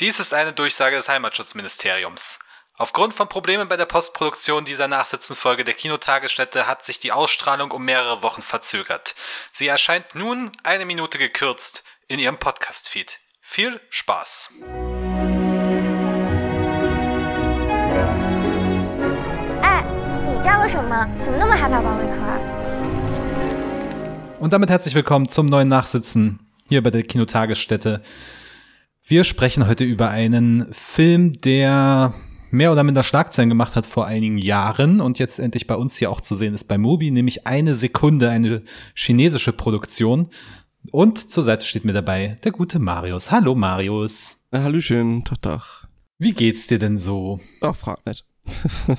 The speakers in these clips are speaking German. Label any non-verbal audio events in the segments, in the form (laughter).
Dies ist eine Durchsage des Heimatschutzministeriums. Aufgrund von Problemen bei der Postproduktion dieser Nachsitzenfolge der Kinotagesstätte hat sich die Ausstrahlung um mehrere Wochen verzögert. Sie erscheint nun eine Minute gekürzt in Ihrem Podcast-Feed. Viel Spaß! Und damit herzlich willkommen zum neuen Nachsitzen hier bei der Kinotagesstätte. Wir sprechen heute über einen Film, der mehr oder minder Schlagzeilen gemacht hat vor einigen Jahren und jetzt endlich bei uns hier auch zu sehen ist bei Mobi, nämlich eine Sekunde, eine chinesische Produktion. Und zur Seite steht mir dabei der gute Marius. Hallo Marius. Ja, Hallöchen, Tag, Tag. Wie geht's dir denn so? Ach, frag nicht. (laughs)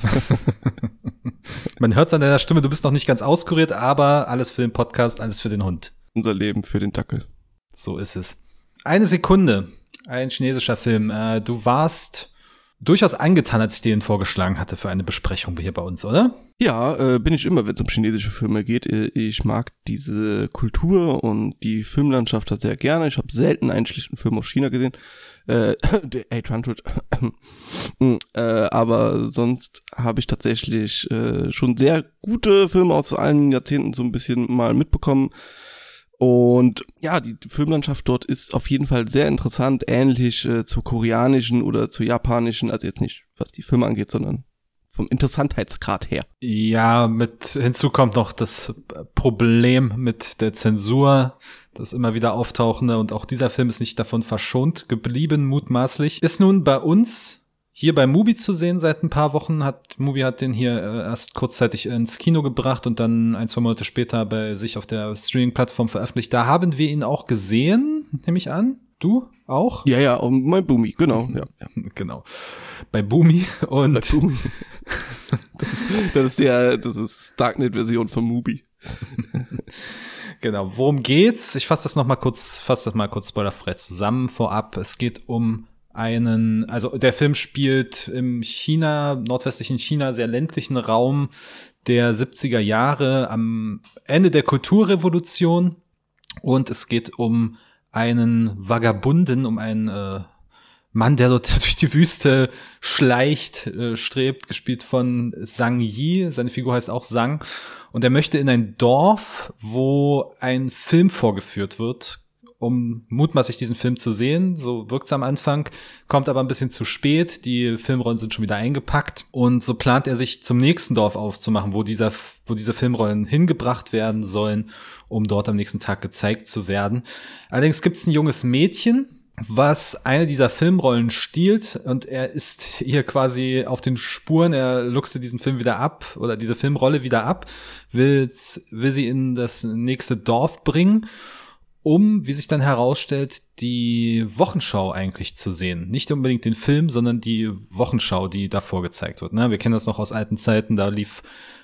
Man hört es an deiner Stimme, du bist noch nicht ganz auskuriert, aber alles für den Podcast, alles für den Hund. Unser Leben für den Dackel. So ist es. Eine Sekunde. Ein chinesischer Film. Äh, du warst durchaus angetan, als ich dir den vorgeschlagen hatte für eine Besprechung hier bei uns, oder? Ja, äh, bin ich immer, wenn es um chinesische Filme geht. Äh, ich mag diese Kultur und die Filmlandschaft sehr gerne. Ich habe selten einen schlichten Film aus China gesehen. Äh, (coughs) der 800. (coughs) äh, aber sonst habe ich tatsächlich äh, schon sehr gute Filme aus allen Jahrzehnten so ein bisschen mal mitbekommen. Und ja, die Filmlandschaft dort ist auf jeden Fall sehr interessant, ähnlich äh, zur koreanischen oder zur japanischen, also jetzt nicht was die Filme angeht, sondern vom Interessantheitsgrad her. Ja, mit hinzu kommt noch das Problem mit der Zensur, das immer wieder auftauchende und auch dieser Film ist nicht davon verschont geblieben, mutmaßlich. Ist nun bei uns hier bei Mubi zu sehen seit ein paar Wochen. Hat Mubi hat den hier äh, erst kurzzeitig ins Kino gebracht und dann ein, zwei Monate später bei sich auf der Streaming-Plattform veröffentlicht. Da haben wir ihn auch gesehen, nehme ich an. Du auch? Ja, ja, mein Boomi, genau. Ja, ja. (laughs) Genau. Bei Boomi und. Bei Boomi. Das ist, das ist der, das ist Darknet-Version von Mubi. (laughs) genau. Worum geht's? Ich fasse das noch mal kurz, fasse das mal kurz spoilerfrei zusammen vorab. Es geht um einen, also der Film spielt im China, nordwestlichen China, sehr ländlichen Raum der 70er Jahre am Ende der Kulturrevolution und es geht um einen Vagabunden, um einen äh, Mann, der dort (laughs) durch die Wüste schleicht, äh, strebt, gespielt von Zhang Yi. Seine Figur heißt auch Zhang. Und er möchte in ein Dorf, wo ein Film vorgeführt wird, um mutmaßlich diesen Film zu sehen. So wirkt's am Anfang, kommt aber ein bisschen zu spät. Die Filmrollen sind schon wieder eingepackt und so plant er sich zum nächsten Dorf aufzumachen, wo dieser, wo diese Filmrollen hingebracht werden sollen, um dort am nächsten Tag gezeigt zu werden. Allerdings gibt's ein junges Mädchen, was eine dieser Filmrollen stiehlt und er ist hier quasi auf den Spuren, er luchste diesen Film wieder ab oder diese Filmrolle wieder ab, will, will sie in das nächste Dorf bringen um, wie sich dann herausstellt, die Wochenschau eigentlich zu sehen. Nicht unbedingt den Film, sondern die Wochenschau, die davor gezeigt wird. Ne? Wir kennen das noch aus alten Zeiten, da lief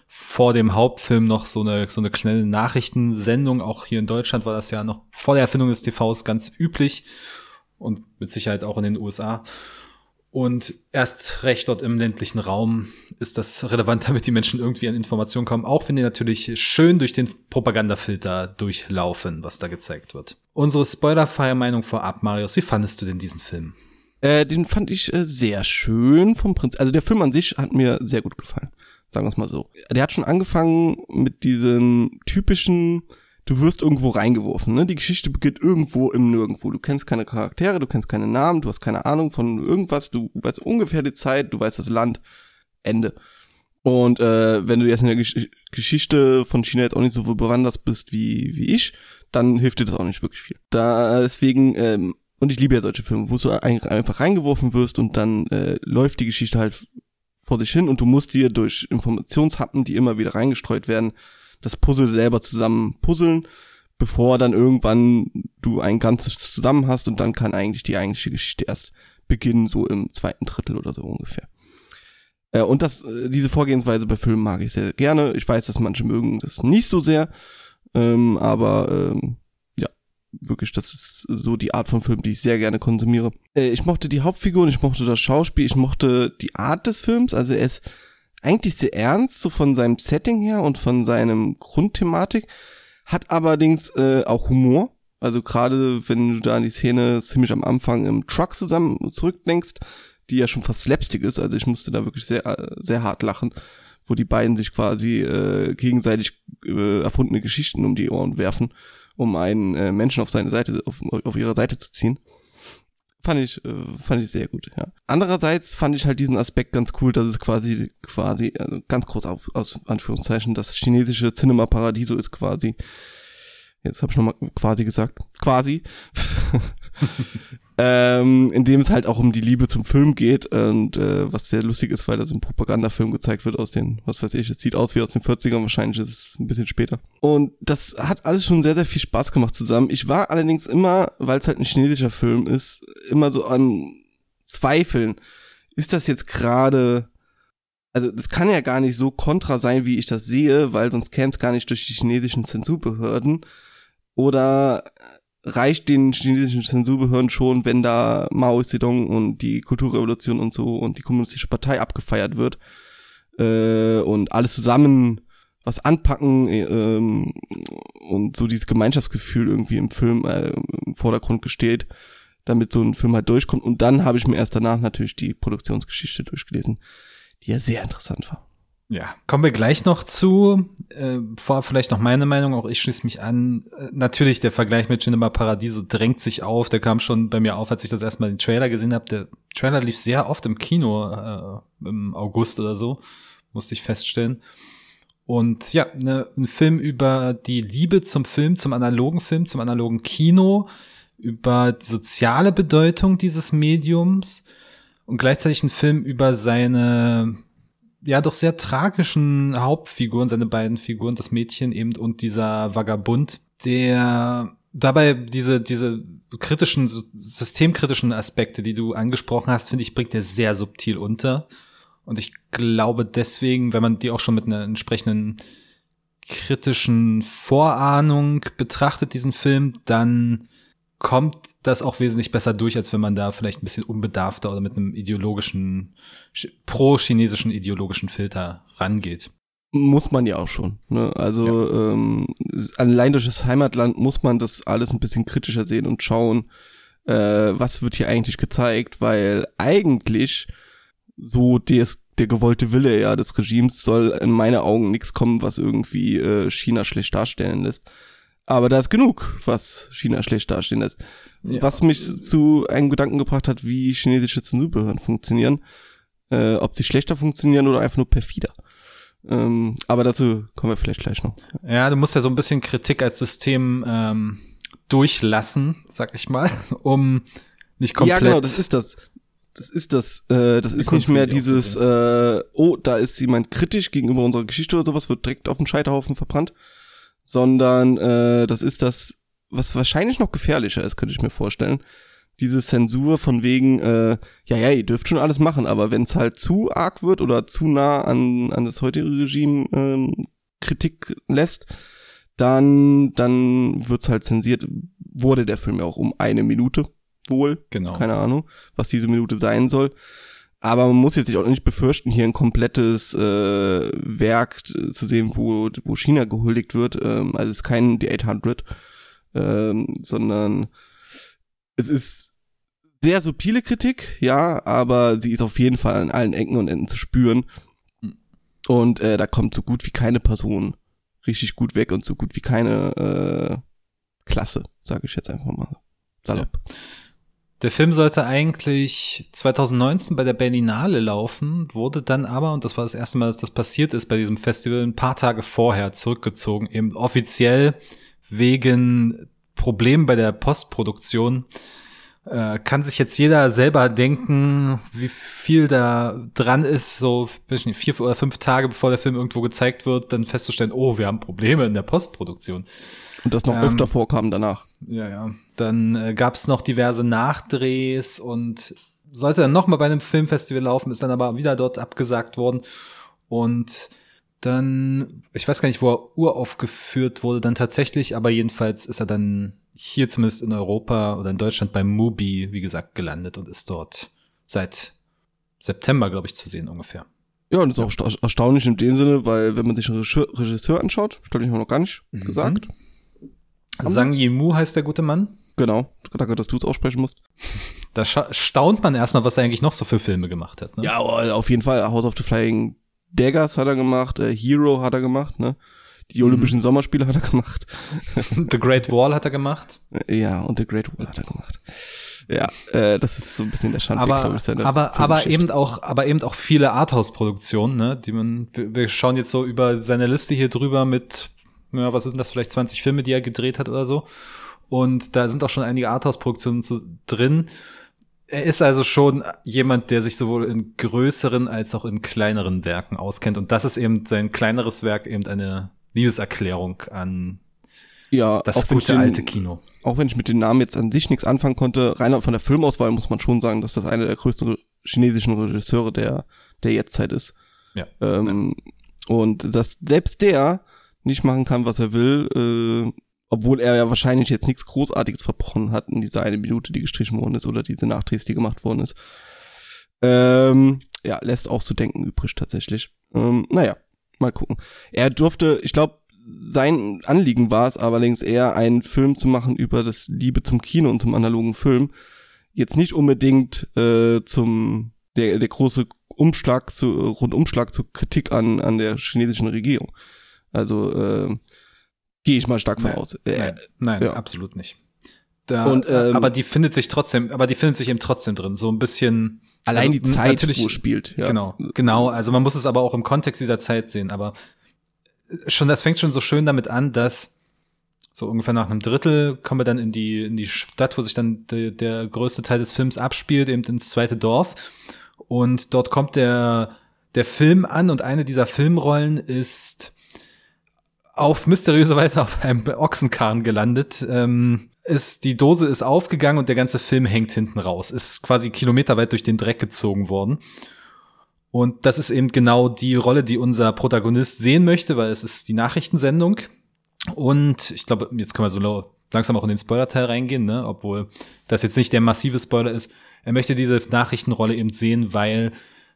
vor dem Hauptfilm noch so eine, so eine schnelle Nachrichtensendung. Auch hier in Deutschland war das ja noch vor der Erfindung des TVs ganz üblich und mit Sicherheit auch in den USA. Und erst recht dort im ländlichen Raum ist das relevant, (laughs) damit die Menschen irgendwie an Informationen kommen, auch wenn die natürlich schön durch den Propagandafilter durchlaufen, was da gezeigt wird. Unsere spoilerfreie Meinung vorab, Marius, wie fandest du denn diesen Film? Äh, den fand ich äh, sehr schön vom Prinzip. Also der Film an sich hat mir sehr gut gefallen. Sagen wir es mal so. Der hat schon angefangen mit diesem typischen du wirst irgendwo reingeworfen. Ne? Die Geschichte beginnt irgendwo im Nirgendwo. Du kennst keine Charaktere, du kennst keine Namen, du hast keine Ahnung von irgendwas, du weißt ungefähr die Zeit, du weißt das Land, Ende. Und äh, wenn du jetzt in der Gesch Geschichte von China jetzt auch nicht so bewandert bist wie, wie ich, dann hilft dir das auch nicht wirklich viel. Da deswegen, ähm, und ich liebe ja solche Filme, wo du einfach reingeworfen wirst und dann äh, läuft die Geschichte halt vor sich hin und du musst dir durch Informationshappen, die immer wieder reingestreut werden, das Puzzle selber zusammen puzzeln, bevor dann irgendwann du ein ganzes zusammen hast und dann kann eigentlich die eigentliche Geschichte erst beginnen, so im zweiten Drittel oder so ungefähr. Äh, und das, äh, diese Vorgehensweise bei Filmen mag ich sehr gerne. Ich weiß, dass manche mögen das nicht so sehr, ähm, aber ähm, ja, wirklich, das ist so die Art von Film, die ich sehr gerne konsumiere. Äh, ich mochte die Hauptfiguren, ich mochte das Schauspiel, ich mochte die Art des Films, also er ist eigentlich sehr ernst, so von seinem Setting her und von seinem Grundthematik, hat allerdings äh, auch Humor. Also gerade wenn du da an die Szene ziemlich am Anfang im Truck zusammen zurückdenkst, die ja schon fast Slapstick ist, also ich musste da wirklich sehr, sehr hart lachen, wo die beiden sich quasi äh, gegenseitig äh, erfundene Geschichten um die Ohren werfen, um einen äh, Menschen auf seine Seite, auf, auf ihre Seite zu ziehen. Fand ich, äh, fand ich sehr gut, ja. Andererseits fand ich halt diesen Aspekt ganz cool, dass es quasi, quasi, also ganz groß auf, aus Anführungszeichen, das chinesische Cinema Paradiso ist quasi jetzt habe ich nochmal quasi gesagt, quasi, (laughs) (laughs) ähm, in dem es halt auch um die Liebe zum Film geht und äh, was sehr lustig ist, weil da so ein Propagandafilm gezeigt wird aus den, was weiß ich, es sieht aus wie aus den 40ern, wahrscheinlich ist es ein bisschen später. Und das hat alles schon sehr, sehr viel Spaß gemacht zusammen. Ich war allerdings immer, weil es halt ein chinesischer Film ist, immer so an Zweifeln. Ist das jetzt gerade also das kann ja gar nicht so kontra sein, wie ich das sehe, weil sonst käme es gar nicht durch die chinesischen Zensurbehörden. Oder reicht den chinesischen Zensurbehörden schon, wenn da Mao Zedong und die Kulturrevolution und so und die kommunistische Partei abgefeiert wird äh, und alles zusammen was anpacken äh, und so dieses Gemeinschaftsgefühl irgendwie im Film äh, im Vordergrund gesteht, damit so ein Film halt durchkommt. Und dann habe ich mir erst danach natürlich die Produktionsgeschichte durchgelesen, die ja sehr interessant war. Ja, kommen wir gleich noch zu. Äh, vorab vielleicht noch meine Meinung, auch ich schließe mich an. Äh, natürlich, der Vergleich mit Cinema Paradiso drängt sich auf. Der kam schon bei mir auf, als ich das erstmal den Trailer gesehen habe. Der Trailer lief sehr oft im Kino äh, im August oder so, musste ich feststellen. Und ja, ne, ein Film über die Liebe zum Film, zum analogen Film, zum analogen Kino, über die soziale Bedeutung dieses Mediums und gleichzeitig ein Film über seine ja doch sehr tragischen Hauptfiguren, seine beiden Figuren, das Mädchen eben und dieser Vagabund, der dabei diese, diese kritischen, systemkritischen Aspekte, die du angesprochen hast, finde ich, bringt er sehr subtil unter. Und ich glaube deswegen, wenn man die auch schon mit einer entsprechenden kritischen Vorahnung betrachtet, diesen Film, dann kommt das auch wesentlich besser durch, als wenn man da vielleicht ein bisschen unbedarfter oder mit einem ideologischen, pro-chinesischen ideologischen Filter rangeht. Muss man ja auch schon. Ne? Also ja. ähm, allein durch das Heimatland muss man das alles ein bisschen kritischer sehen und schauen, äh, was wird hier eigentlich gezeigt, weil eigentlich so des, der gewollte Wille ja des Regimes soll in meine Augen nichts kommen, was irgendwie äh, China schlecht darstellen lässt. Aber da ist genug, was China schlecht dastehen lässt. Ja. Was mich zu einem Gedanken gebracht hat, wie chinesische Zensurbehörden funktionieren. Äh, ob sie schlechter funktionieren oder einfach nur perfider. Ähm, aber dazu kommen wir vielleicht gleich noch. Ja, du musst ja so ein bisschen Kritik als System ähm, durchlassen, sag ich mal, (laughs) um nicht komplett. Ja, genau, das ist das. Das ist das. Äh, das ist nicht mehr dieses, äh, oh, da ist jemand kritisch gegenüber unserer Geschichte oder sowas, wird direkt auf den Scheiterhaufen verbrannt, sondern äh, das ist das, was wahrscheinlich noch gefährlicher ist, könnte ich mir vorstellen. Diese Zensur von wegen, äh, ja, ja, ihr dürft schon alles machen, aber wenn es halt zu arg wird oder zu nah an, an das heutige Regime ähm, Kritik lässt, dann, dann wird's halt zensiert. Wurde der Film ja auch um eine Minute wohl. Genau. Keine Ahnung, was diese Minute sein soll. Aber man muss jetzt sich auch nicht befürchten, hier ein komplettes äh, Werk zu sehen, wo, wo China gehuldigt wird. Ähm, also es ist kein The 800, ähm, sondern es ist sehr subtile Kritik, ja, aber sie ist auf jeden Fall an allen Ecken und Enden zu spüren. Und äh, da kommt so gut wie keine Person richtig gut weg und so gut wie keine äh, Klasse, sage ich jetzt einfach mal. Salopp. Ja. Der Film sollte eigentlich 2019 bei der Berlinale laufen, wurde dann aber, und das war das erste Mal, dass das passiert ist bei diesem Festival, ein paar Tage vorher zurückgezogen, eben offiziell wegen Problemen bei der Postproduktion. Äh, kann sich jetzt jeder selber denken, wie viel da dran ist, so nicht, vier oder fünf Tage bevor der Film irgendwo gezeigt wird, dann festzustellen, oh, wir haben Probleme in der Postproduktion. Und das noch ähm, öfter vorkam danach. Ja, ja. Dann äh, gab es noch diverse Nachdrehs und sollte dann noch mal bei einem Filmfestival laufen, ist dann aber wieder dort abgesagt worden. Und dann, ich weiß gar nicht, wo er uraufgeführt wurde, dann tatsächlich, aber jedenfalls ist er dann hier zumindest in Europa oder in Deutschland beim Mubi, wie gesagt, gelandet und ist dort seit September, glaube ich, zu sehen ungefähr. Ja, und das ist auch erstaunlich in dem Sinne, weil wenn man sich einen Regisseur anschaut, ich glaube, ich noch gar nicht mhm. gesagt, Sang Yimou heißt der gute Mann. Genau, danke, dass du es aussprechen musst. Da staunt man erstmal, was er eigentlich noch so für Filme gemacht hat. Ne? Ja, auf jeden Fall. House of the Flying Daggers hat er gemacht, äh, Hero hat er gemacht, ne? Die Olympischen mhm. Sommerspiele hat er gemacht. (laughs) The Great Wall hat er gemacht. Ja, und The Great Wall hat er gemacht. Ja, äh, das ist so ein bisschen der Schande, aber, ich, aber, aber eben auch, aber eben auch viele Arthouse-Produktionen, ne, die man, wir schauen jetzt so über seine Liste hier drüber mit, ja, was ist denn das, vielleicht 20 Filme, die er gedreht hat oder so. Und da sind auch schon einige Arthouse-Produktionen drin. Er ist also schon jemand, der sich sowohl in größeren als auch in kleineren Werken auskennt. Und das ist eben sein kleineres Werk, eben eine Liebeserklärung an ja, das gute den, alte Kino. Auch wenn ich mit den Namen jetzt an sich nichts anfangen konnte, rein von der Filmauswahl muss man schon sagen, dass das einer der größten chinesischen Regisseure der, der Jetztzeit ist. Ja. Ähm, ja. Und dass selbst der nicht machen kann, was er will, äh, obwohl er ja wahrscheinlich jetzt nichts Großartiges verbrochen hat in dieser eine Minute, die gestrichen worden ist oder diese Nachdrehs, die gemacht worden ist. Ähm, ja, lässt auch zu denken übrig tatsächlich. Ähm, naja, mal gucken. Er durfte, ich glaube, sein Anliegen war es allerdings eher, einen Film zu machen über das Liebe zum Kino und zum analogen Film. Jetzt nicht unbedingt äh, zum der, der große Umschlag zu Rundumschlag zur Kritik an an der chinesischen Regierung. Also äh, gehe ich mal stark von aus. Äh, nein, nein ja. absolut nicht. Da, und, ähm, aber die findet sich trotzdem, aber die findet sich eben trotzdem drin, so ein bisschen. Allein also, die Zeit, natürlich, wo spielt. Ja. Genau, genau. Also man muss es aber auch im Kontext dieser Zeit sehen. Aber schon, das fängt schon so schön damit an, dass so ungefähr nach einem Drittel kommen wir dann in die, in die Stadt, wo sich dann de, der größte Teil des Films abspielt, eben ins zweite Dorf. Und dort kommt der, der Film an und eine dieser Filmrollen ist auf mysteriöse Weise auf einem Ochsenkarren gelandet. Ähm, ist, die Dose ist aufgegangen und der ganze Film hängt hinten raus. Ist quasi kilometerweit durch den Dreck gezogen worden. Und das ist eben genau die Rolle, die unser Protagonist sehen möchte, weil es ist die Nachrichtensendung. Und ich glaube, jetzt können wir so langsam auch in den Spoiler-Teil reingehen, ne? obwohl das jetzt nicht der massive Spoiler ist. Er möchte diese Nachrichtenrolle eben sehen, weil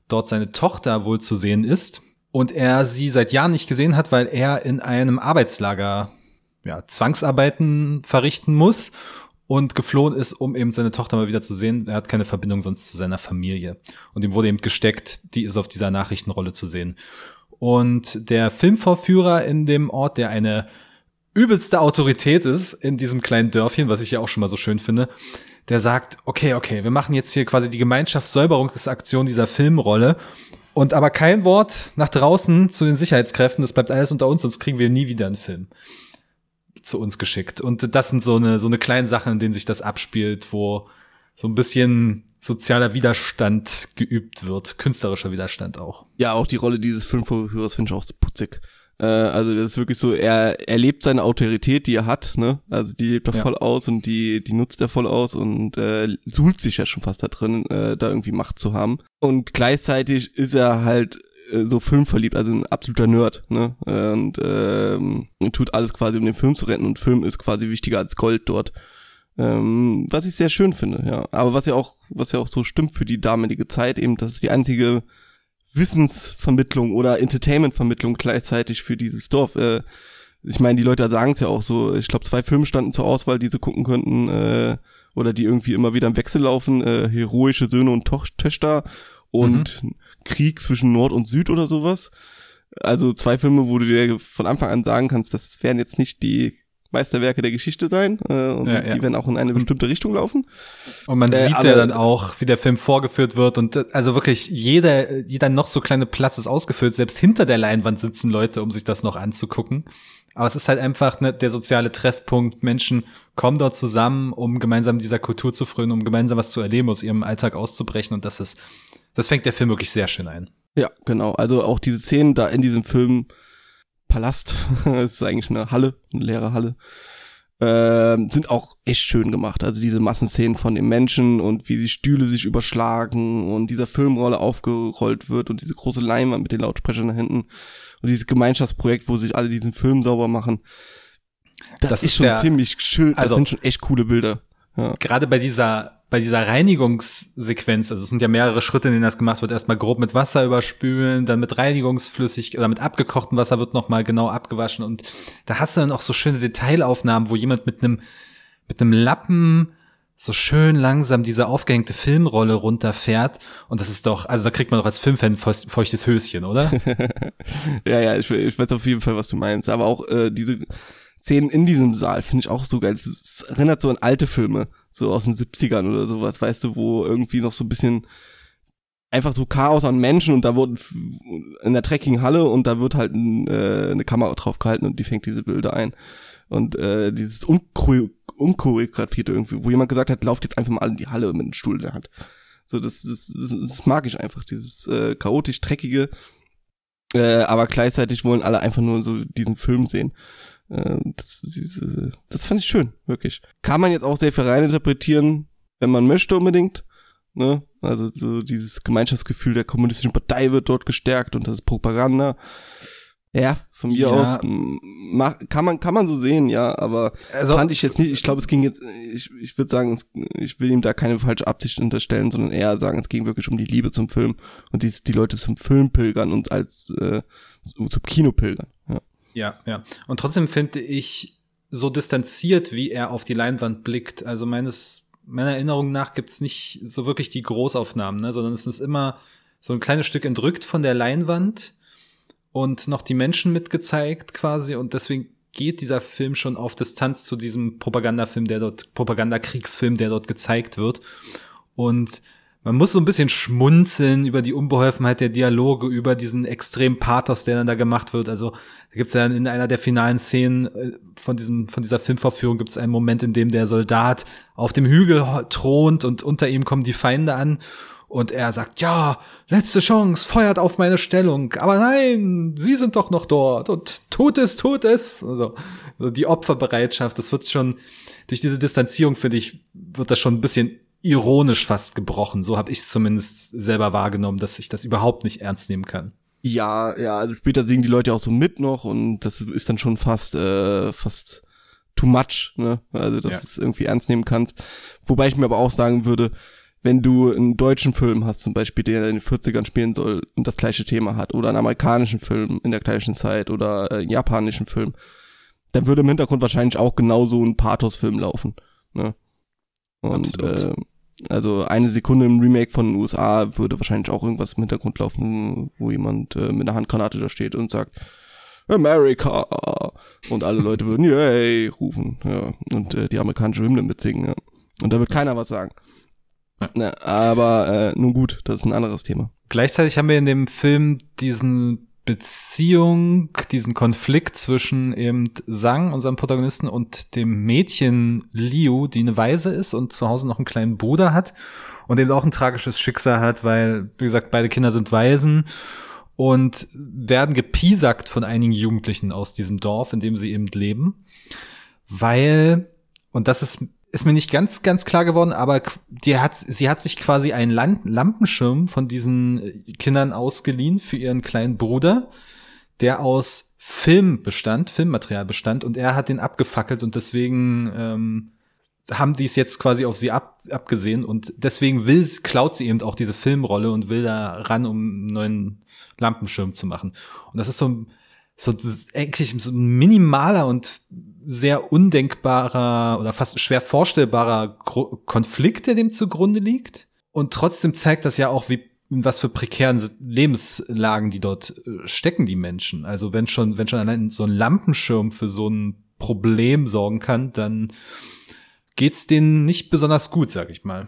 dort seine Tochter wohl zu sehen ist und er sie seit Jahren nicht gesehen hat, weil er in einem Arbeitslager ja, Zwangsarbeiten verrichten muss und geflohen ist, um eben seine Tochter mal wieder zu sehen. Er hat keine Verbindung sonst zu seiner Familie. Und ihm wurde eben gesteckt, die ist auf dieser Nachrichtenrolle zu sehen. Und der Filmvorführer in dem Ort, der eine übelste Autorität ist in diesem kleinen Dörfchen, was ich ja auch schon mal so schön finde, der sagt, okay, okay, wir machen jetzt hier quasi die Gemeinschaftssäuberungsaktion dieser Filmrolle und aber kein Wort nach draußen zu den Sicherheitskräften, das bleibt alles unter uns, sonst kriegen wir nie wieder einen Film zu uns geschickt. Und das sind so eine, so eine kleine Sachen, in denen sich das abspielt, wo so ein bisschen sozialer Widerstand geübt wird, künstlerischer Widerstand auch. Ja, auch die Rolle dieses Filmvorführers finde ich auch so putzig. Äh, also das ist wirklich so, er, er lebt seine Autorität, die er hat, ne? Also die lebt er ja. voll aus und die, die nutzt er voll aus und äh, suhlt sich ja schon fast da drin, äh, da irgendwie Macht zu haben. Und gleichzeitig ist er halt äh, so filmverliebt, also ein absoluter Nerd, ne? Und ähm, tut alles quasi, um den Film zu retten. Und Film ist quasi wichtiger als Gold dort. Ähm, was ich sehr schön finde, ja. Aber was ja auch, was ja auch so stimmt für die damalige Zeit, eben, dass die einzige Wissensvermittlung oder Entertainmentvermittlung gleichzeitig für dieses Dorf. Äh, ich meine, die Leute sagen es ja auch so. Ich glaube, zwei Filme standen zur Auswahl, die sie gucken könnten, äh, oder die irgendwie immer wieder im Wechsel laufen. Äh, heroische Söhne und Toch Töchter und mhm. Krieg zwischen Nord und Süd oder sowas. Also zwei Filme, wo du dir von Anfang an sagen kannst, das werden jetzt nicht die Meisterwerke der Geschichte sein äh, und ja, ja. die werden auch in eine bestimmte Richtung laufen. Und man äh, sieht ja dann auch, wie der Film vorgeführt wird und äh, also wirklich jeder, jeder noch so kleine Platz ist ausgefüllt. Selbst hinter der Leinwand sitzen Leute, um sich das noch anzugucken. Aber es ist halt einfach ne, der soziale Treffpunkt. Menschen kommen dort zusammen, um gemeinsam dieser Kultur zu frönen, um gemeinsam was zu erleben, aus ihrem Alltag auszubrechen. Und das ist das fängt der Film wirklich sehr schön ein. Ja, genau. Also auch diese Szenen da in diesem Film Palast, (laughs) es ist eigentlich eine Halle, eine leere Halle, äh, sind auch echt schön gemacht. Also diese Massenszenen von den Menschen und wie die Stühle sich überschlagen und dieser Filmrolle aufgerollt wird und diese große Leinwand mit den Lautsprechern da hinten und dieses Gemeinschaftsprojekt, wo sich alle diesen Film sauber machen. Das, das ist, ist, schon ja, ziemlich schön. Das also, sind schon echt coole Bilder. Ja. Gerade bei dieser bei dieser Reinigungssequenz, also es sind ja mehrere Schritte, in denen das gemacht wird, erstmal grob mit Wasser überspülen, dann mit Reinigungsflüssig oder mit abgekochtem Wasser wird nochmal genau abgewaschen und da hast du dann auch so schöne Detailaufnahmen, wo jemand mit einem mit einem Lappen so schön langsam diese aufgehängte Filmrolle runterfährt. Und das ist doch, also da kriegt man doch als Filmfan feuchtes Höschen, oder? (laughs) ja, ja, ich, ich weiß auf jeden Fall, was du meinst. Aber auch äh, diese Szenen in diesem Saal finde ich auch so geil. Es erinnert so an alte Filme, so aus den 70ern oder sowas, weißt du, wo irgendwie noch so ein bisschen einfach so Chaos an Menschen und da wurden in der Trekkinghalle und da wird halt ein, äh, eine Kamera drauf gehalten und die fängt diese Bilder ein. Und äh, dieses unchoreografierte irgendwie, wo jemand gesagt hat, lauft jetzt einfach mal in die Halle mit einem Stuhl in der Hand. So, das, das, das, das mag ich einfach, dieses äh, chaotisch dreckige, äh, aber gleichzeitig wollen alle einfach nur so diesen Film sehen. Äh, das, diese, das fand ich schön, wirklich. Kann man jetzt auch sehr viel reininterpretieren, wenn man möchte unbedingt. Ne? Also so dieses Gemeinschaftsgefühl der kommunistischen Partei wird dort gestärkt und das ist Propaganda. Ja, von mir ja. aus mach, kann man kann man so sehen, ja, aber also, fand ich jetzt nicht. Ich glaube, es ging jetzt. Ich, ich würde sagen, es, ich will ihm da keine falsche Absicht unterstellen, sondern eher sagen, es ging wirklich um die Liebe zum Film und die die Leute zum Film pilgern und als äh, zum Kino pilgern. Ja, ja. ja. Und trotzdem finde ich so distanziert, wie er auf die Leinwand blickt. Also meines meiner Erinnerung nach gibt's nicht so wirklich die Großaufnahmen, ne, sondern es ist immer so ein kleines Stück entrückt von der Leinwand und noch die Menschen mitgezeigt quasi und deswegen geht dieser Film schon auf Distanz zu diesem Propagandafilm, der dort, Propagandakriegsfilm, der dort gezeigt wird. Und man muss so ein bisschen schmunzeln über die Unbeholfenheit der Dialoge, über diesen extremen Pathos, der dann da gemacht wird. Also da gibt's ja in einer der finalen Szenen äh, von diesem von dieser Filmvorführung gibt's einen Moment, in dem der Soldat auf dem Hügel thront und unter ihm kommen die Feinde an und er sagt, ja, letzte Chance, feuert auf meine Stellung. Aber nein, sie sind doch noch dort. Und tut es, tut es. Also, also die Opferbereitschaft, das wird schon, durch diese Distanzierung, finde ich, wird das schon ein bisschen ironisch fast gebrochen. So habe ich es zumindest selber wahrgenommen, dass ich das überhaupt nicht ernst nehmen kann. Ja, ja, also später singen die Leute auch so mit noch und das ist dann schon fast, äh, fast too much, ne? Also, dass ja. du es irgendwie ernst nehmen kannst. Wobei ich mir aber auch sagen würde, wenn du einen deutschen Film hast, zum Beispiel, der in den 40ern spielen soll und das gleiche Thema hat, oder einen amerikanischen Film in der gleichen Zeit oder einen japanischen Film, dann würde im Hintergrund wahrscheinlich auch genauso ein Pathos-Film laufen. Ne? Und äh, also eine Sekunde im Remake von den USA würde wahrscheinlich auch irgendwas im Hintergrund laufen, wo jemand äh, mit einer Handgranate da steht und sagt, America! Und alle Leute würden Yay rufen, ja. Und äh, die amerikanische Hymne mitsingen, ja. Und da wird keiner was sagen. Ja. Ne, aber äh, nun gut, das ist ein anderes Thema. Gleichzeitig haben wir in dem Film diesen Beziehung, diesen Konflikt zwischen eben Sang, unserem Protagonisten, und dem Mädchen Liu, die eine Weise ist und zu Hause noch einen kleinen Bruder hat und eben auch ein tragisches Schicksal hat, weil, wie gesagt, beide Kinder sind Waisen und werden gepiesackt von einigen Jugendlichen aus diesem Dorf, in dem sie eben leben, weil, und das ist ist mir nicht ganz, ganz klar geworden, aber die hat, sie hat sich quasi einen Lampenschirm von diesen Kindern ausgeliehen für ihren kleinen Bruder, der aus Film bestand, Filmmaterial bestand, und er hat den abgefackelt und deswegen ähm, haben die es jetzt quasi auf sie ab, abgesehen und deswegen will, klaut sie eben auch diese Filmrolle und will da ran, um einen neuen Lampenschirm zu machen. Und das ist so ein, so eigentlich so ein minimaler und sehr undenkbarer oder fast schwer vorstellbarer Konflikt, der dem zugrunde liegt. Und trotzdem zeigt das ja auch, wie was für prekären Lebenslagen die dort äh, stecken, die Menschen. Also wenn schon, wenn schon allein so ein Lampenschirm für so ein Problem sorgen kann, dann geht's denen nicht besonders gut, sag ich mal.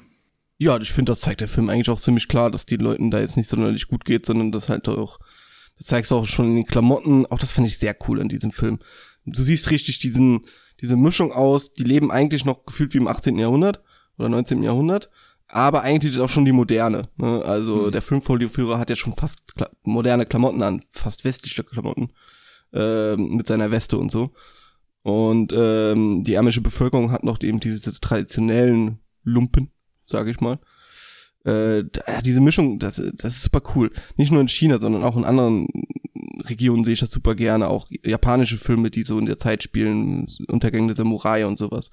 Ja, ich finde, das zeigt der Film eigentlich auch ziemlich klar, dass die Leuten da jetzt nicht sonderlich gut geht, sondern das halt auch, das zeigst du auch schon in den Klamotten. Auch das fand ich sehr cool in diesem Film du siehst richtig diesen, diese Mischung aus, die leben eigentlich noch gefühlt wie im 18. Jahrhundert oder 19. Jahrhundert, aber eigentlich ist auch schon die moderne. Ne? Also mhm. der Filmfolieführer hat ja schon fast kla moderne Klamotten an, fast westliche Klamotten äh, mit seiner Weste und so. Und ähm, die ärmische Bevölkerung hat noch eben diese traditionellen Lumpen, sage ich mal. Äh, diese Mischung, das, das ist super cool. Nicht nur in China, sondern auch in anderen Regionen sehe ich das super gerne. Auch japanische Filme, die so in der Zeit spielen, Untergänge der Samurai und sowas.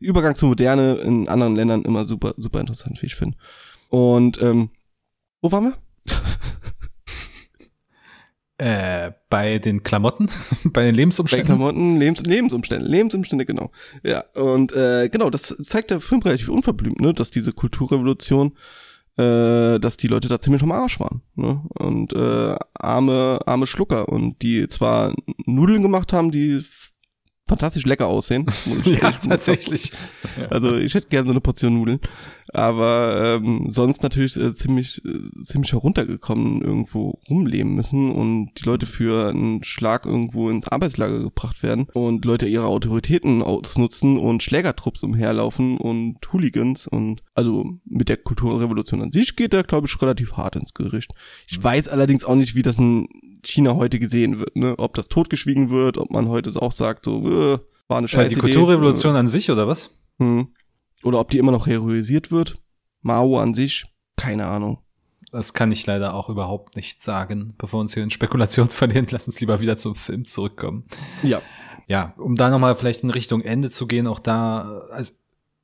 Übergang zur Moderne in anderen Ländern immer super, super interessant, wie ich finde. Und ähm, wo waren wir? (laughs) Äh, bei den Klamotten, (laughs) bei den Lebensumständen. Bei Klamotten, Lebens Lebensumstände, Lebensumstände, genau. Ja, und äh, genau, das zeigt der Film relativ unverblümt, ne, dass diese Kulturrevolution, äh, dass die Leute da ziemlich am Arsch waren, ne? Und äh, arme, arme Schlucker und die zwar Nudeln gemacht haben, die fantastisch lecker aussehen. (laughs) ja, tatsächlich. Also ich hätte gerne so eine Portion Nudeln. Aber ähm, sonst natürlich äh, ziemlich, äh, ziemlich heruntergekommen irgendwo rumleben müssen und die Leute für einen Schlag irgendwo ins Arbeitslager gebracht werden und Leute ihre Autoritäten ausnutzen und Schlägertrupps umherlaufen und Hooligans und also mit der Kulturrevolution an sich geht er, glaube ich, relativ hart ins Gericht. Ich mhm. weiß allerdings auch nicht, wie das in China heute gesehen wird, ne? Ob das totgeschwiegen wird, ob man heute auch sagt, so, äh, war eine Scheiße. Ja, die Kulturrevolution an sich, oder was? Hm. Oder ob die immer noch heroisiert wird. Mao an sich, keine Ahnung. Das kann ich leider auch überhaupt nicht sagen. Bevor wir uns hier in Spekulation (laughs) verlieren, lass uns lieber wieder zum Film zurückkommen. Ja. Ja, um da nochmal vielleicht in Richtung Ende zu gehen, auch da, also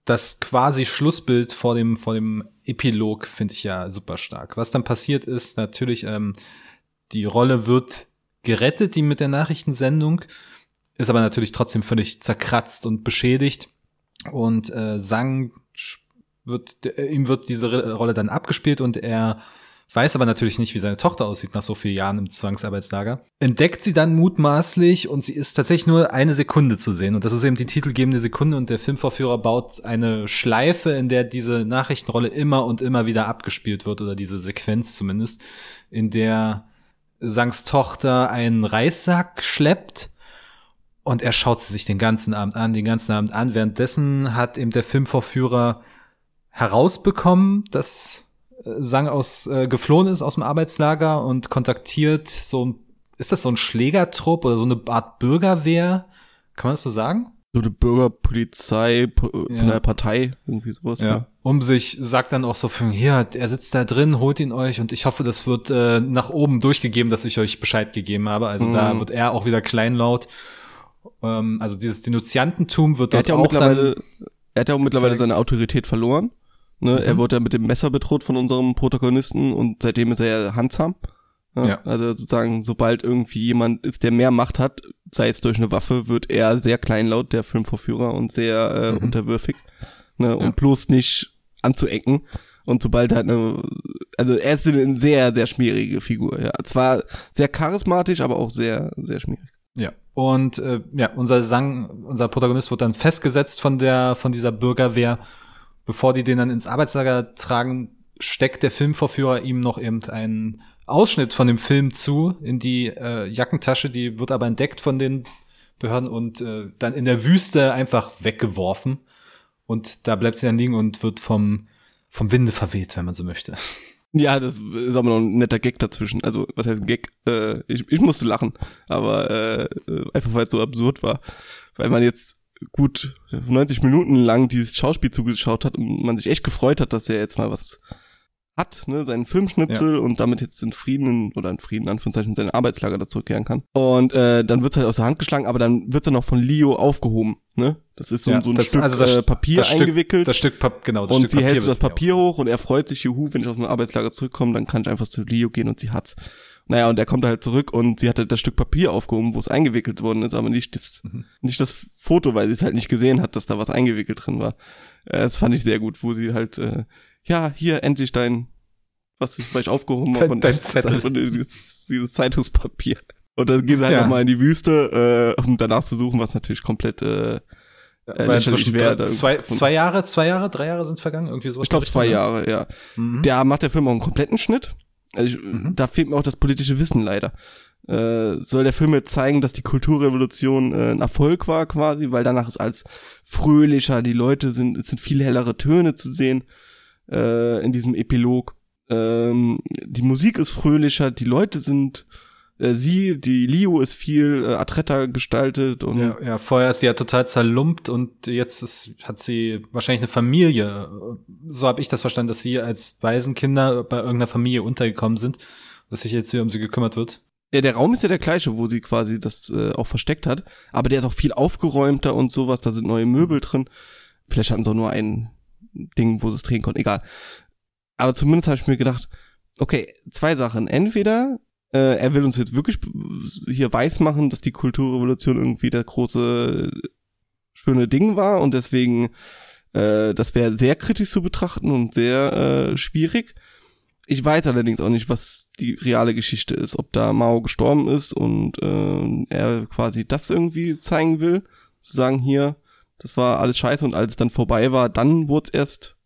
das quasi Schlussbild vor dem, vor dem Epilog finde ich ja super stark. Was dann passiert ist, natürlich, ähm, die Rolle wird gerettet, die mit der Nachrichtensendung, ist aber natürlich trotzdem völlig zerkratzt und beschädigt. Und äh, Sang wird, äh, ihm wird diese Rolle dann abgespielt und er weiß aber natürlich nicht, wie seine Tochter aussieht nach so vielen Jahren im Zwangsarbeitslager. Entdeckt sie dann mutmaßlich und sie ist tatsächlich nur eine Sekunde zu sehen. Und das ist eben die titelgebende Sekunde und der Filmvorführer baut eine Schleife, in der diese Nachrichtenrolle immer und immer wieder abgespielt wird oder diese Sequenz zumindest, in der Sangs Tochter einen Reissack schleppt und er schaut sie sich den ganzen Abend an, den ganzen Abend an. Währenddessen hat eben der Filmvorführer herausbekommen, dass äh, Sang aus äh, geflohen ist aus dem Arbeitslager und kontaktiert so ist das so ein Schlägertrupp oder so eine Art Bürgerwehr? Kann man das so sagen? so eine Bürgerpolizei von ja. der Partei, irgendwie sowas. Ja. ja. Um sich sagt dann auch so von, hier, er sitzt da drin, holt ihn euch und ich hoffe, das wird äh, nach oben durchgegeben, dass ich euch Bescheid gegeben habe. Also mhm. da wird er auch wieder kleinlaut. Ähm, also dieses Denunziantentum wird dort er hat ja auch, auch mittlerweile, Er hat ja auch mittlerweile zeigt. seine Autorität verloren. Ne? Mhm. Er wurde ja mit dem Messer bedroht von unserem Protagonisten und seitdem ist er ja handsam. Ja, ja. Also sozusagen, sobald irgendwie jemand ist, der mehr Macht hat, sei es durch eine Waffe, wird er sehr kleinlaut, der Filmvorführer, und sehr äh, mhm. unterwürfig. Ne, ja. Und bloß nicht anzuecken. Und sobald halt eine, also er ist eine sehr, sehr schmierige Figur, ja. Zwar sehr charismatisch, aber auch sehr, sehr schmierig. Ja. Und äh, ja, unser Sang, unser Protagonist wird dann festgesetzt von der, von dieser Bürgerwehr. Bevor die den dann ins Arbeitslager tragen, steckt der Filmvorführer ihm noch eben einen Ausschnitt von dem Film zu in die äh, Jackentasche, die wird aber entdeckt von den Behörden und äh, dann in der Wüste einfach weggeworfen. Und da bleibt sie dann liegen und wird vom, vom Winde verweht, wenn man so möchte. Ja, das ist aber noch ein netter Gag dazwischen. Also, was heißt Gag? Äh, ich, ich musste lachen, aber äh, einfach weil es so absurd war. Weil man jetzt gut 90 Minuten lang dieses Schauspiel zugeschaut hat und man sich echt gefreut hat, dass er jetzt mal was hat, ne, seinen Filmschnipsel ja. und damit jetzt in Frieden oder in Frieden, Anführungszeichen, seine Arbeitslager da zurückkehren kann. Und äh, dann wird's halt aus der Hand geschlagen, aber dann wird's dann auch von Leo aufgehoben, ne? Das ist so, ja, so ein das, Stück also das, äh, Papier das eingewickelt. Stück, das Stück Papier, genau. Das und Stück sie Papier hält so das Papier hoch und er freut sich, juhu, wenn ich aus dem Arbeitslager zurückkomme, dann kann ich einfach zu Leo gehen und sie hat's. Naja, und er kommt halt zurück und sie hatte das Stück Papier aufgehoben, wo es eingewickelt worden ist, aber nicht das, mhm. nicht das Foto, weil sie es halt nicht gesehen hat, dass da was eingewickelt drin war. Äh, das fand ich sehr gut, wo sie halt, äh, ja, hier endlich dein was ich vielleicht aufgehoben habe. Und dein Zettel. Dieses, dieses Zeitungspapier. Und dann gehen sie halt ja. nochmal in die Wüste, äh, um danach zu suchen, was natürlich komplett äh, ja, äh, schwer. Zwei, zwei Jahre, zwei Jahre, drei Jahre sind vergangen, irgendwie sowas. Ich glaube zwei Jahre, ja. Mhm. Der macht der Film auch einen kompletten Schnitt. Also ich, mhm. da fehlt mir auch das politische Wissen leider. Äh, soll der Film jetzt zeigen, dass die Kulturrevolution äh, ein Erfolg war quasi, weil danach ist als fröhlicher, die Leute sind, es sind viel hellere Töne zu sehen äh, in diesem Epilog. Ähm, die Musik ist fröhlicher, die Leute sind äh, sie, die Leo ist viel äh, adretter gestaltet und ja, ja, vorher ist sie ja total zerlumpt und jetzt ist, hat sie wahrscheinlich eine Familie. So habe ich das verstanden, dass sie als Waisenkinder bei irgendeiner Familie untergekommen sind, dass sich jetzt hier um sie gekümmert wird. Ja, der Raum ist ja der gleiche, wo sie quasi das äh, auch versteckt hat, aber der ist auch viel aufgeräumter und sowas, da sind neue Möbel drin. vielleicht hatten sie auch nur ein Ding, wo sie es drehen konnten, egal. Aber zumindest habe ich mir gedacht, okay, zwei Sachen. Entweder äh, er will uns jetzt wirklich hier weiß machen, dass die Kulturrevolution irgendwie der große schöne Ding war und deswegen äh, das wäre sehr kritisch zu betrachten und sehr äh, schwierig. Ich weiß allerdings auch nicht, was die reale Geschichte ist, ob da Mao gestorben ist und äh, er quasi das irgendwie zeigen will, zu sagen hier, das war alles scheiße und als es dann vorbei war, dann wurde es erst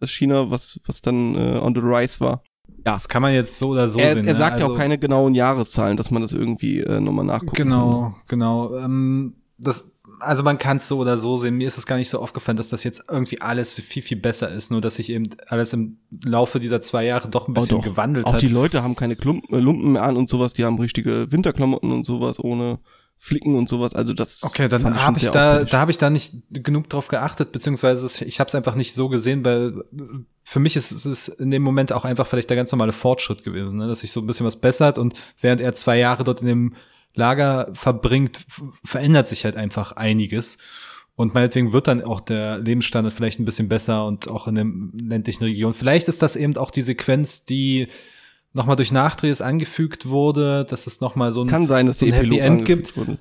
das China, was was dann äh, on the rise war. Ja. Das kann man jetzt so oder so er, sehen. Er sagt ne? ja also, auch keine genauen Jahreszahlen, dass man das irgendwie äh, nochmal nachguckt. Genau, genau. Ähm, das, also man kann es so oder so sehen. Mir ist es gar nicht so aufgefallen, dass das jetzt irgendwie alles viel, viel besser ist. Nur, dass sich eben alles im Laufe dieser zwei Jahre doch ein bisschen oh, doch. gewandelt auch hat. die Leute haben keine Klumpen, äh, Lumpen mehr an und sowas. Die haben richtige Winterklamotten und sowas ohne Flicken und sowas. Also das. Okay, dann habe ich da, da habe ich da nicht genug drauf geachtet, beziehungsweise ich habe es einfach nicht so gesehen, weil für mich ist es in dem Moment auch einfach vielleicht der ganz normale Fortschritt gewesen, ne? dass sich so ein bisschen was bessert und während er zwei Jahre dort in dem Lager verbringt, verändert sich halt einfach einiges. Und meinetwegen wird dann auch der Lebensstandard vielleicht ein bisschen besser und auch in der ländlichen Region. Vielleicht ist das eben auch die Sequenz, die nochmal durch Nachdrehs angefügt wurde, dass es nochmal so ein, Kann sein, dass so ein Happy End gibt. Wurde.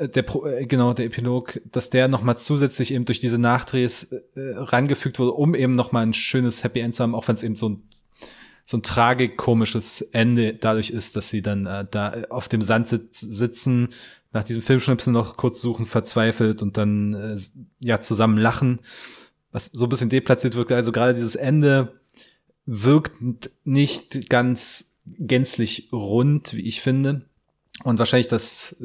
Der Pro, äh, genau, der Epilog, dass der nochmal zusätzlich eben durch diese Nachdrehs äh, rangefügt wurde, um eben nochmal ein schönes Happy End zu haben, auch wenn es eben so ein so ein tragikomisches Ende dadurch ist, dass sie dann äh, da auf dem Sand sitz, sitzen, nach diesem Filmschnipsel noch kurz suchen, verzweifelt und dann äh, ja zusammen lachen, was so ein bisschen deplatziert wirkt. Also gerade dieses Ende wirkt nicht ganz gänzlich rund, wie ich finde. Und wahrscheinlich das,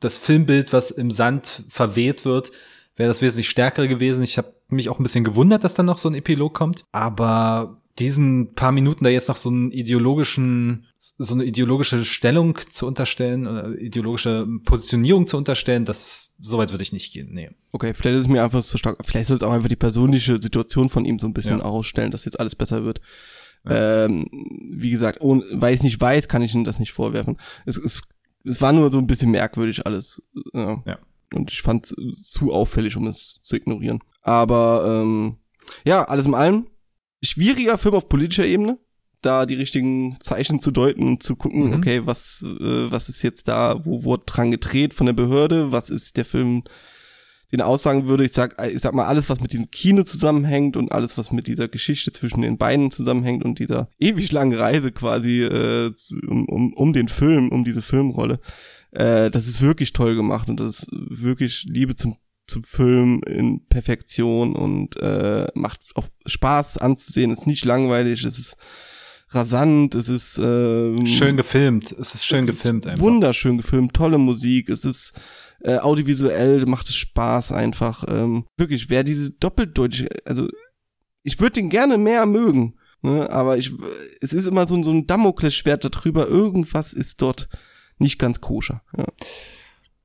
das Filmbild, was im Sand verweht wird, wäre das wesentlich stärker gewesen. Ich habe mich auch ein bisschen gewundert, dass dann noch so ein Epilog kommt. Aber diesen paar Minuten da jetzt noch so einen ideologischen, so eine ideologische Stellung zu unterstellen oder ideologische Positionierung zu unterstellen, das soweit würde ich nicht gehen. Nee. Okay, vielleicht ist es mir einfach zu stark. Vielleicht soll es auch einfach die persönliche Situation von ihm so ein bisschen ja. ausstellen, dass jetzt alles besser wird. Ja. Ähm, wie gesagt, ohne, weil ich es nicht weiß, kann ich ihm das nicht vorwerfen. Es, es, es war nur so ein bisschen merkwürdig alles. Ja. ja. Und ich fand es zu auffällig, um es zu ignorieren. Aber ähm, ja, alles in allem schwieriger Film auf politischer Ebene, da die richtigen Zeichen zu deuten und zu gucken, mhm. okay, was, äh, was ist jetzt da, wo wurde dran gedreht von der Behörde, was ist der Film, den aussagen würde, ich sag, ich sag mal, alles, was mit dem Kino zusammenhängt und alles, was mit dieser Geschichte zwischen den beiden zusammenhängt und dieser ewig langen Reise quasi äh, um, um, um den Film, um diese Filmrolle, äh, das ist wirklich toll gemacht und das ist wirklich Liebe zum zum Film in Perfektion und äh, macht auch Spaß anzusehen, ist nicht langweilig, es ist rasant, es ist äh, schön gefilmt, es ist schön es gefilmt ist einfach. Wunderschön gefilmt, tolle Musik, es ist äh, audiovisuell macht es Spaß einfach. Ähm, wirklich, wer diese doppeldeutig, also ich würde den gerne mehr mögen, ne, aber ich es ist immer so, so ein Damoklesschwert darüber, irgendwas ist dort nicht ganz koscher. Ja.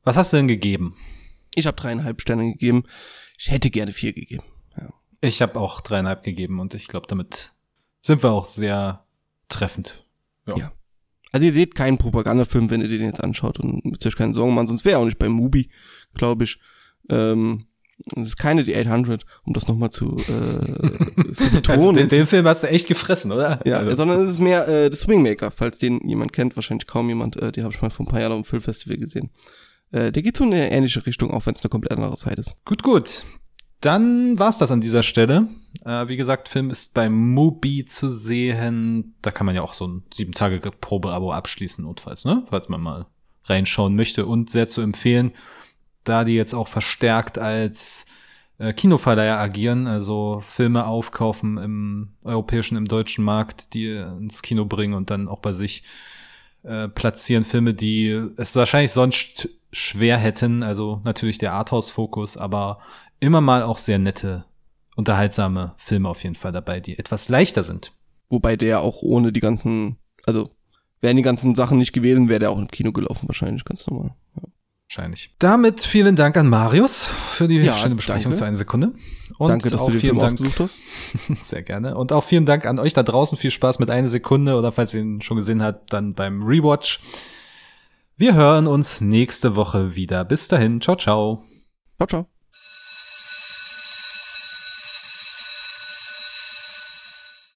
Was hast du denn gegeben? Ich habe dreieinhalb Sterne gegeben. Ich hätte gerne vier gegeben. Ja. Ich habe auch dreieinhalb gegeben und ich glaube, damit sind wir auch sehr treffend. Ja. ja. Also ihr seht keinen Propagandafilm, wenn ihr den jetzt anschaut und müsst euch keine Sorgen machen, sonst wäre auch nicht bei Mubi, glaube ich. Ähm, es ist keine die 800, um das nochmal zu, äh, (laughs) zu betonen. Also den, den, Film hast du echt gefressen, oder? Ja, also. sondern es ist mehr äh, The Swingmaker, falls den jemand kennt, wahrscheinlich kaum jemand. Äh, die habe ich mal vor ein paar Jahren auf dem Filmfestival gesehen. Äh, der geht so in eine ähnliche Richtung, auch wenn es eine komplett andere Zeit ist. Gut, gut. Dann war's das an dieser Stelle. Äh, wie gesagt, Film ist bei Mubi zu sehen. Da kann man ja auch so ein sieben Tage Probeabo abschließen, notfalls, ne? Falls man mal reinschauen möchte und sehr zu empfehlen, da die jetzt auch verstärkt als äh, Kinoverleiher agieren, also Filme aufkaufen im europäischen, im deutschen Markt, die ins Kino bringen und dann auch bei sich äh, platzieren Filme, die es wahrscheinlich sonst schwer hätten. Also natürlich der Arthouse-Fokus, aber immer mal auch sehr nette, unterhaltsame Filme auf jeden Fall dabei, die etwas leichter sind. Wobei der auch ohne die ganzen, also wären die ganzen Sachen nicht gewesen, wäre der auch im Kino gelaufen, wahrscheinlich ganz normal. Ja. Wahrscheinlich. Damit vielen Dank an Marius für die ja, schöne Besprechung danke. zu einer Sekunde. Und danke, dass auch du den vielen Film Dank, ausgesucht hast. (laughs) Sehr gerne. Und auch vielen Dank an euch da draußen. Viel Spaß mit einer Sekunde oder falls ihr ihn schon gesehen habt, dann beim Rewatch. Wir hören uns nächste Woche wieder. Bis dahin. Ciao, ciao. Ciao, ciao.